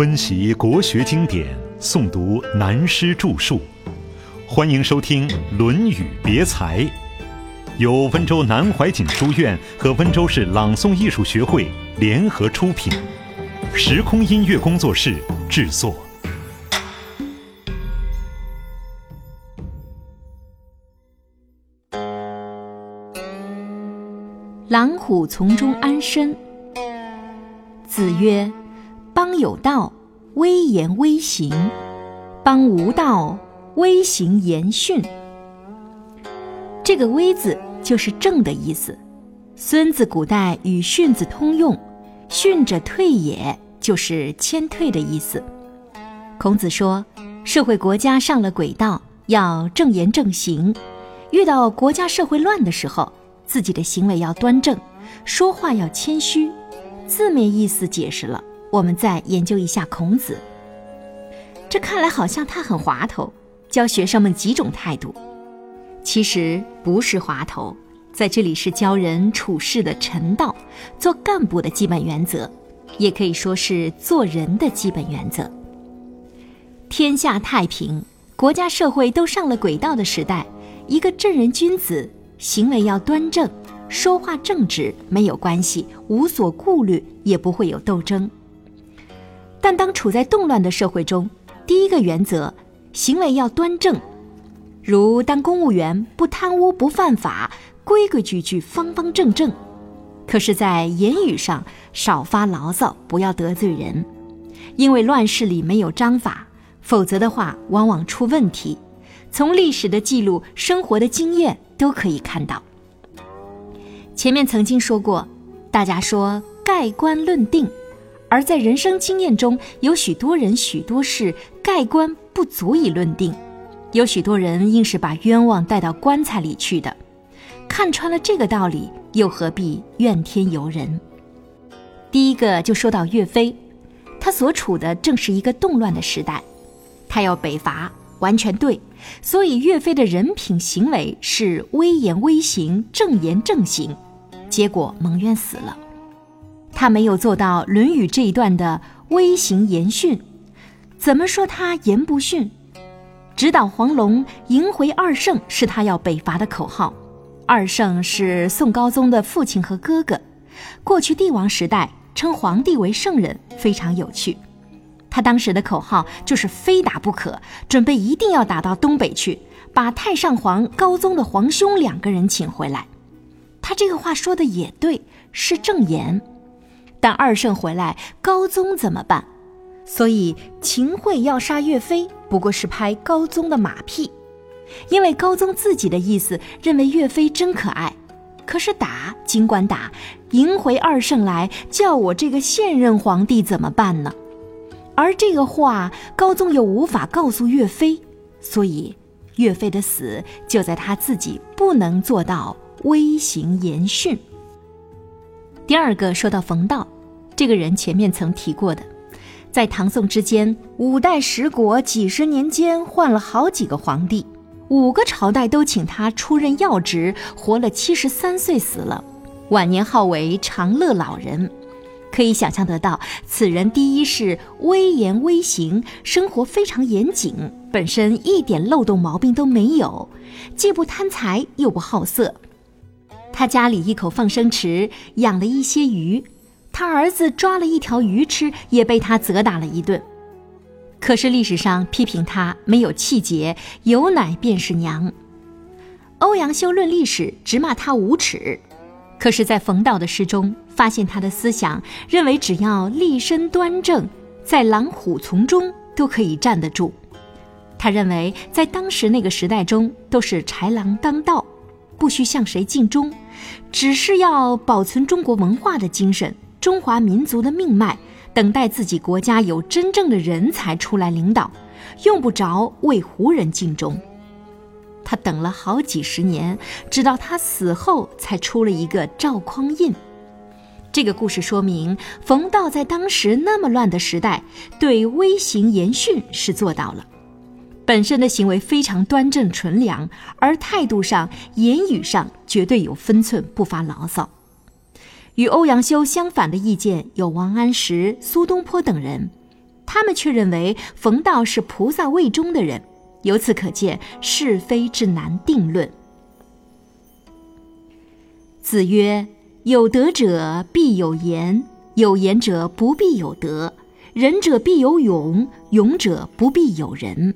温习国学经典，诵读南师著述，欢迎收听《论语别裁》，由温州南怀瑾书院和温州市朗诵艺术学会联合出品，时空音乐工作室制作。狼虎从中安身。子曰：“邦有道，威严威行；邦无道，威行严训。”这个“威”字就是正的意思。孙子古代与训字通用，“训者退也”就是谦退的意思。孔子说，社会国家上了轨道，要正言正行；遇到国家社会乱的时候，自己的行为要端正，说话要谦虚。字面意思解释了，我们再研究一下孔子。这看来好像他很滑头，教学生们几种态度。其实不是滑头，在这里是教人处事的臣道，做干部的基本原则，也可以说是做人的基本原则。天下太平，国家社会都上了轨道的时代，一个正人君子。行为要端正，说话正直，没有关系，无所顾虑，也不会有斗争。但当处在动乱的社会中，第一个原则，行为要端正，如当公务员不贪污不犯法，规规矩矩，方方正正。可是，在言语上少发牢骚，不要得罪人，因为乱世里没有章法，否则的话往往出问题。从历史的记录、生活的经验都可以看到。前面曾经说过，大家说盖棺论定，而在人生经验中，有许多人、许多事盖棺不足以论定，有许多人硬是把冤枉带到棺材里去的。看穿了这个道理，又何必怨天尤人？第一个就说到岳飞，他所处的正是一个动乱的时代，他要北伐。完全对，所以岳飞的人品行为是威严威行、正言正行，结果蒙冤死了。他没有做到《论语》这一段的微行言训，怎么说他言不逊？直捣黄龙，迎回二圣是他要北伐的口号。二圣是宋高宗的父亲和哥哥，过去帝王时代称皇帝为圣人，非常有趣。他当时的口号就是非打不可，准备一定要打到东北去，把太上皇高宗的皇兄两个人请回来。他这个话说的也对，是正言。但二圣回来，高宗怎么办？所以秦桧要杀岳飞，不过是拍高宗的马屁，因为高宗自己的意思认为岳飞真可爱。可是打尽管打，迎回二圣来，叫我这个现任皇帝怎么办呢？而这个话，高宗又无法告诉岳飞，所以岳飞的死就在他自己不能做到威行严训。第二个说到冯道，这个人前面曾提过的，在唐宋之间，五代十国几十年间换了好几个皇帝，五个朝代都请他出任要职，活了七十三岁死了，晚年号为长乐老人。可以想象得到，此人第一是威严威行，生活非常严谨，本身一点漏洞毛病都没有，既不贪财又不好色。他家里一口放生池养了一些鱼，他儿子抓了一条鱼吃，也被他责打了一顿。可是历史上批评他没有气节，有奶便是娘。欧阳修论历史，直骂他无耻。可是，在冯道的诗中发现他的思想，认为只要立身端正，在狼虎丛中都可以站得住。他认为，在当时那个时代中，都是豺狼当道，不需向谁尽忠，只是要保存中国文化的精神、中华民族的命脉，等待自己国家有真正的人才出来领导，用不着为胡人尽忠。他等了好几十年，直到他死后才出了一个赵匡胤。这个故事说明，冯道在当时那么乱的时代，对威行严训是做到了，本身的行为非常端正纯良，而态度上、言语上绝对有分寸，不发牢骚。与欧阳修相反的意见有王安石、苏东坡等人。他们却认为冯道是菩萨位中的人。由此可见，是非之难定论。子曰：“有德者必有言，有言者不必有德；仁者必有勇，勇者不必有仁。”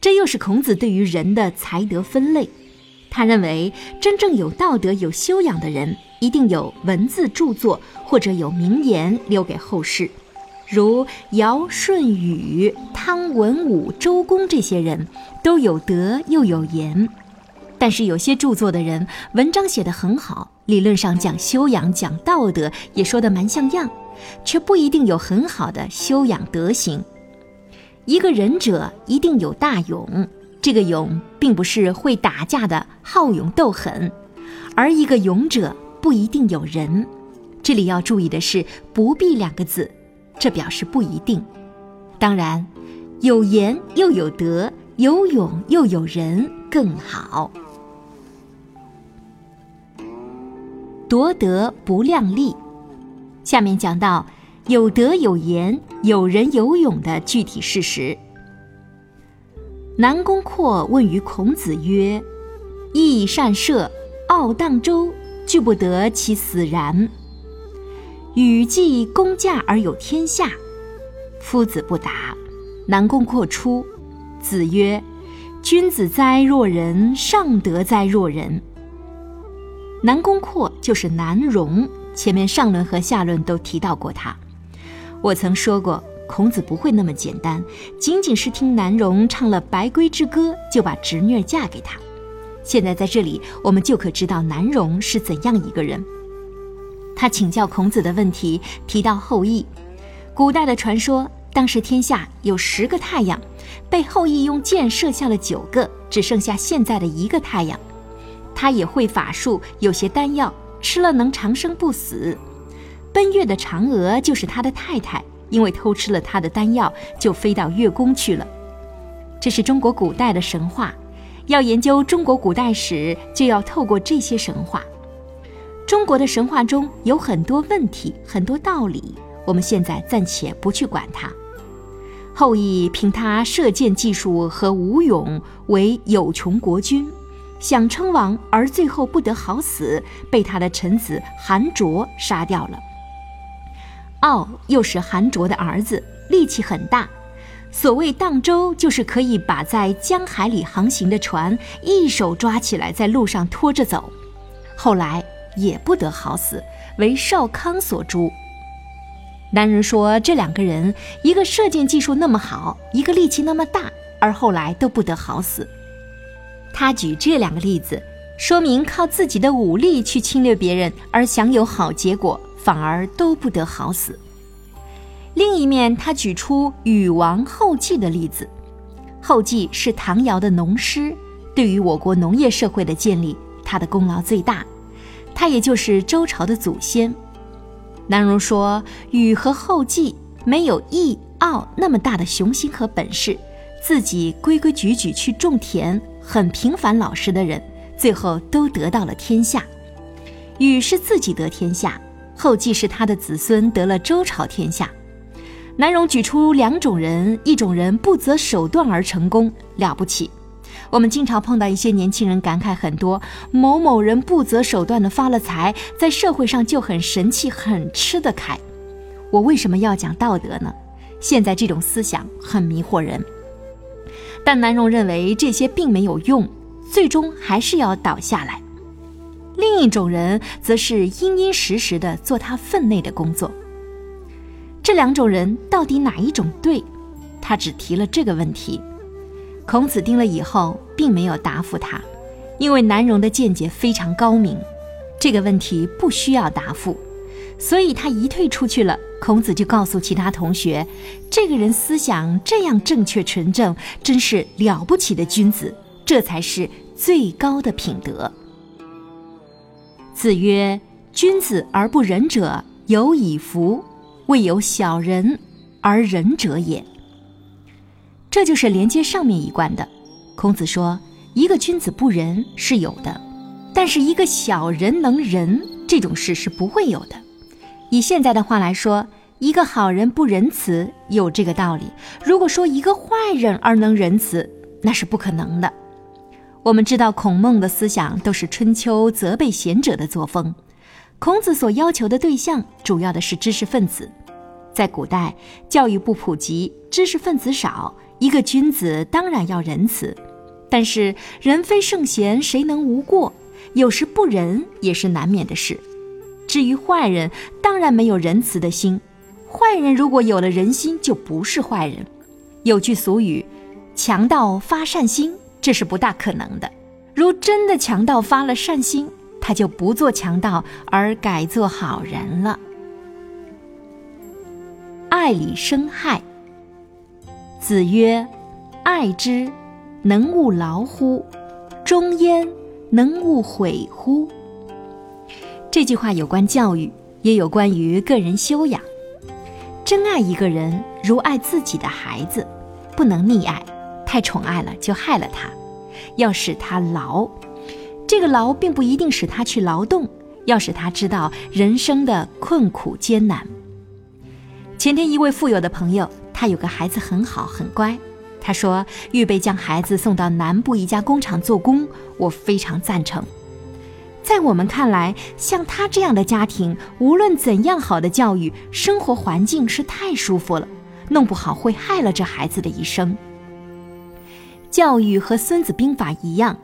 这又是孔子对于人的才德分类。他认为，真正有道德、有修养的人，一定有文字著作或者有名言留给后世。如尧舜禹汤文武周公这些人，都有德又有言，但是有些著作的人文章写得很好，理论上讲修养、讲道德也说得蛮像样，却不一定有很好的修养德行。一个仁者一定有大勇，这个勇并不是会打架的好勇斗狠，而一个勇者不一定有仁。这里要注意的是“不必”两个字。这表示不一定。当然，有言又有德，有勇又有仁更好。夺得不量力。下面讲到有德有言、有仁有勇的具体事实。南宫括问于孔子曰：“义善射，傲荡周，惧不得其死然。”禹既公驾而有天下，夫子不答。南宫括出，子曰：“君子哉若人，尚德哉若人。”南宫括就是南荣，前面上论和下论都提到过他。我曾说过，孔子不会那么简单，仅仅是听南荣唱了《白龟之歌》，就把侄女嫁给他。现在在这里，我们就可知道南荣是怎样一个人。他请教孔子的问题提到后羿，古代的传说，当时天下有十个太阳，被后羿用箭射下了九个，只剩下现在的一个太阳。他也会法术，有些丹药吃了能长生不死。奔月的嫦娥就是他的太太，因为偷吃了他的丹药，就飞到月宫去了。这是中国古代的神话，要研究中国古代史，就要透过这些神话。中国的神话中有很多问题，很多道理，我们现在暂且不去管它。后羿凭他射箭技术和武勇为有穷国君，想称王而最后不得好死，被他的臣子韩卓杀掉了。敖又是韩卓的儿子，力气很大，所谓荡舟，就是可以把在江海里航行的船一手抓起来，在路上拖着走。后来。也不得好死，为少康所诛。男人说，这两个人，一个射箭技术那么好，一个力气那么大，而后来都不得好死。他举这两个例子，说明靠自己的武力去侵略别人而享有好结果，反而都不得好死。另一面，他举出禹王后继的例子，后继是唐尧的农师，对于我国农业社会的建立，他的功劳最大。他也就是周朝的祖先。南荣说，禹和后稷没有羿、敖那么大的雄心和本事，自己规规矩矩去种田，很平凡老实的人，最后都得到了天下。禹是自己得天下，后继是他的子孙得了周朝天下。南荣举出两种人，一种人不择手段而成功，了不起。我们经常碰到一些年轻人感慨很多，某某人不择手段的发了财，在社会上就很神气，很吃得开。我为什么要讲道德呢？现在这种思想很迷惑人。但南荣认为这些并没有用，最终还是要倒下来。另一种人则是殷殷实实的做他分内的工作。这两种人到底哪一种对？他只提了这个问题。孔子听了以后，并没有答复他，因为南荣的见解非常高明，这个问题不需要答复，所以他一退出去了。孔子就告诉其他同学，这个人思想这样正确纯正，真是了不起的君子，这才是最高的品德。子曰：“君子而不仁者，有以福；未有小人而仁者也。”这就是连接上面一贯的。孔子说，一个君子不仁是有的，但是一个小人能仁这种事是不会有的。以现在的话来说，一个好人不仁慈有这个道理。如果说一个坏人而能仁慈，那是不可能的。我们知道孔孟的思想都是春秋责备贤者的作风，孔子所要求的对象主要的是知识分子。在古代，教育不普及，知识分子少，一个君子当然要仁慈。但是人非圣贤，谁能无过？有时不仁也是难免的事。至于坏人，当然没有仁慈的心。坏人如果有了人心，就不是坏人。有句俗语：“强盗发善心”，这是不大可能的。如真的强盗发了善心，他就不做强盗，而改做好人了。爱里生害。子曰：“爱之，能勿劳乎？忠焉，能勿悔乎？”这句话有关教育，也有关于个人修养。真爱一个人，如爱自己的孩子，不能溺爱，太宠爱了就害了他。要使他劳，这个劳并不一定使他去劳动，要使他知道人生的困苦艰难。前天一位富有的朋友，他有个孩子很好很乖，他说预备将孩子送到南部一家工厂做工，我非常赞成。在我们看来，像他这样的家庭，无论怎样好的教育，生活环境是太舒服了，弄不好会害了这孩子的一生。教育和《孙子兵法》一样，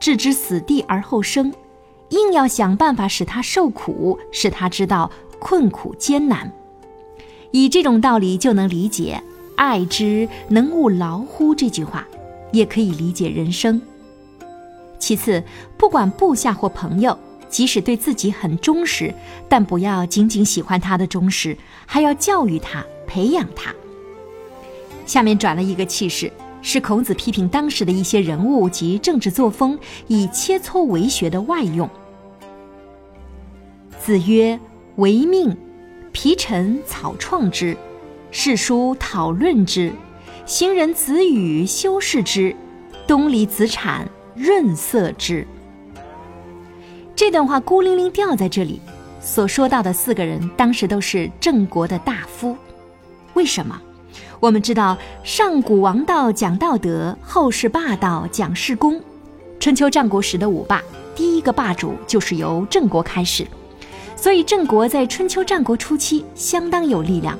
置之死地而后生，硬要想办法使他受苦，使他知道困苦艰难。以这种道理就能理解“爱之，能勿劳乎”这句话，也可以理解人生。其次，不管部下或朋友，即使对自己很忠实，但不要仅仅喜欢他的忠实，还要教育他、培养他。下面转了一个气势，是孔子批评当时的一些人物及政治作风，以切磋为学的外用。子曰：“为命，皮陈草创之，世书讨论之，行人子语修饰之，东篱子产。”润色之。这段话孤零零掉在这里，所说到的四个人，当时都是郑国的大夫。为什么？我们知道，上古王道讲道德，后世霸道讲事功。春秋战国时的五霸，第一个霸主就是由郑国开始，所以郑国在春秋战国初期相当有力量。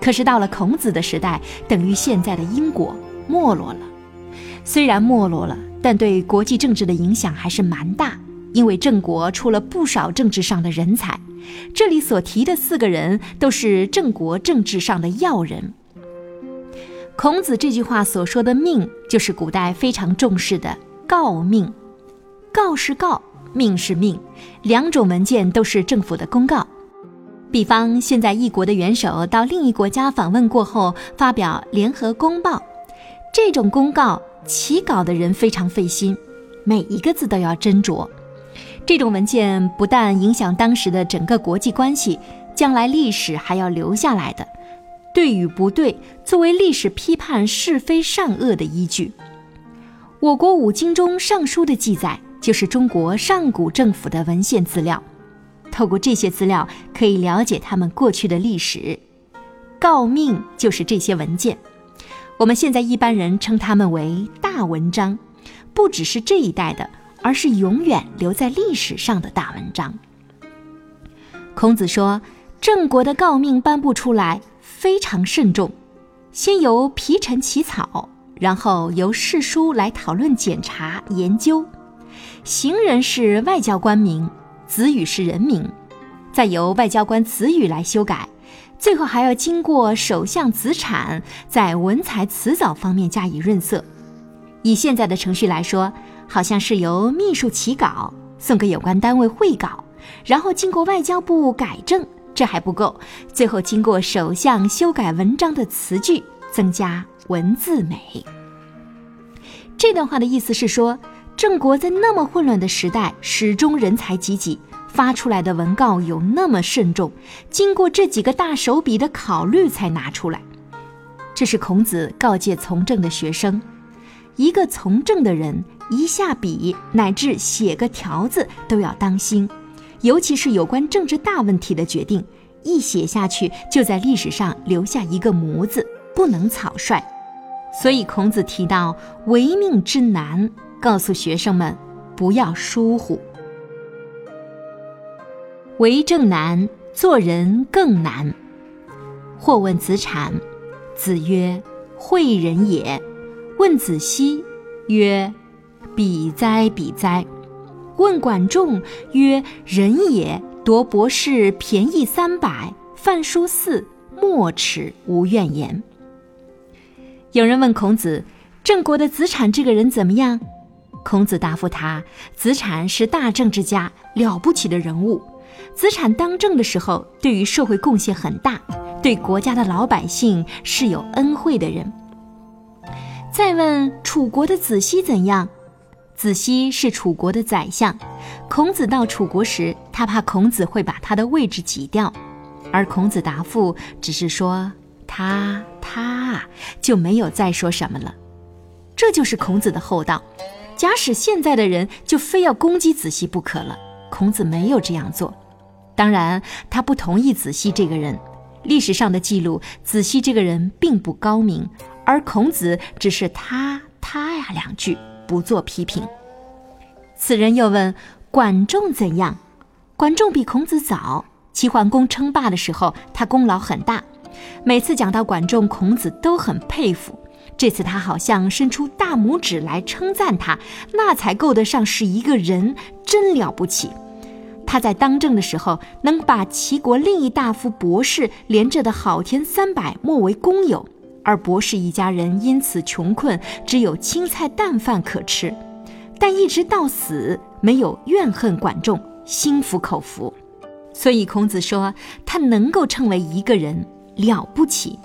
可是到了孔子的时代，等于现在的英国没落了。虽然没落了。但对国际政治的影响还是蛮大，因为郑国出了不少政治上的人才。这里所提的四个人都是郑国政治上的要人。孔子这句话所说的“命”，就是古代非常重视的告命。告是告，命是命，两种文件都是政府的公告。比方，现在一国的元首到另一国家访问过后，发表联合公报，这种公告。起稿的人非常费心，每一个字都要斟酌。这种文件不但影响当时的整个国际关系，将来历史还要留下来的，对与不对，作为历史批判是非善恶的依据。我国五经中《尚书》的记载，就是中国上古政府的文献资料。透过这些资料，可以了解他们过去的历史。诰命就是这些文件。我们现在一般人称他们为大文章，不只是这一代的，而是永远留在历史上的大文章。孔子说，郑国的诰命颁布出来非常慎重，先由皮陈起草，然后由侍书来讨论、检查、研究。行人是外交官名，子语是人名，再由外交官子语来修改。最后还要经过首相子产在文采辞藻方面加以润色。以现在的程序来说，好像是由秘书起稿送给有关单位会稿，然后经过外交部改正，这还不够，最后经过首相修改文章的词句，增加文字美。这段话的意思是说，郑国在那么混乱的时代，始终人才济济。发出来的文告有那么慎重，经过这几个大手笔的考虑才拿出来。这是孔子告诫从政的学生：一个从政的人，一下笔乃至写个条子都要当心，尤其是有关政治大问题的决定，一写下去就在历史上留下一个模子，不能草率。所以孔子提到为命之难，告诉学生们不要疏忽。为政难，做人更难。或问子产，子曰：“诲人也。”问子西，曰：“比哉，比哉。”问管仲，曰：“人也，夺博士便宜三百，饭书四，莫齿无怨言。”有人问孔子：“郑国的子产这个人怎么样？”孔子答复他：“子产是大政治家，了不起的人物。子产当政的时候，对于社会贡献很大。”对国家的老百姓是有恩惠的人。再问楚国的子西怎样？子西是楚国的宰相。孔子到楚国时，他怕孔子会把他的位置挤掉，而孔子答复只是说他他，就没有再说什么了。这就是孔子的厚道。假使现在的人就非要攻击子西不可了，孔子没有这样做。当然，他不同意子西这个人。历史上的记录，子西这个人并不高明，而孔子只是他他呀两句，不做批评。此人又问管仲怎样？管仲比孔子早，齐桓公称霸的时候，他功劳很大。每次讲到管仲，孔子都很佩服。这次他好像伸出大拇指来称赞他，那才够得上是一个人，真了不起。他在当政的时候，能把齐国另一大夫博士连着的好田三百莫为公有，而博士一家人因此穷困，只有青菜淡饭可吃，但一直到死没有怨恨管仲，心服口服。所以孔子说他能够称为一个人了不起。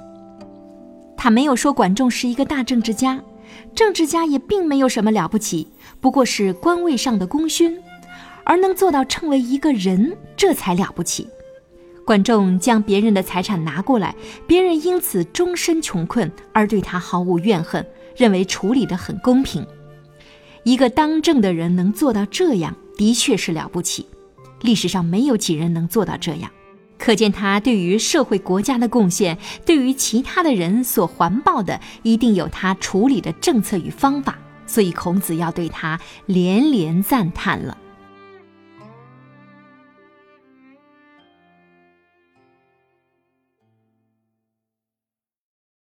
他没有说管仲是一个大政治家，政治家也并没有什么了不起，不过是官位上的功勋。而能做到称为一个人，这才了不起。管仲将别人的财产拿过来，别人因此终身穷困，而对他毫无怨恨，认为处理得很公平。一个当政的人能做到这样，的确是了不起。历史上没有几人能做到这样，可见他对于社会国家的贡献，对于其他的人所环抱的，一定有他处理的政策与方法。所以孔子要对他连连赞叹了。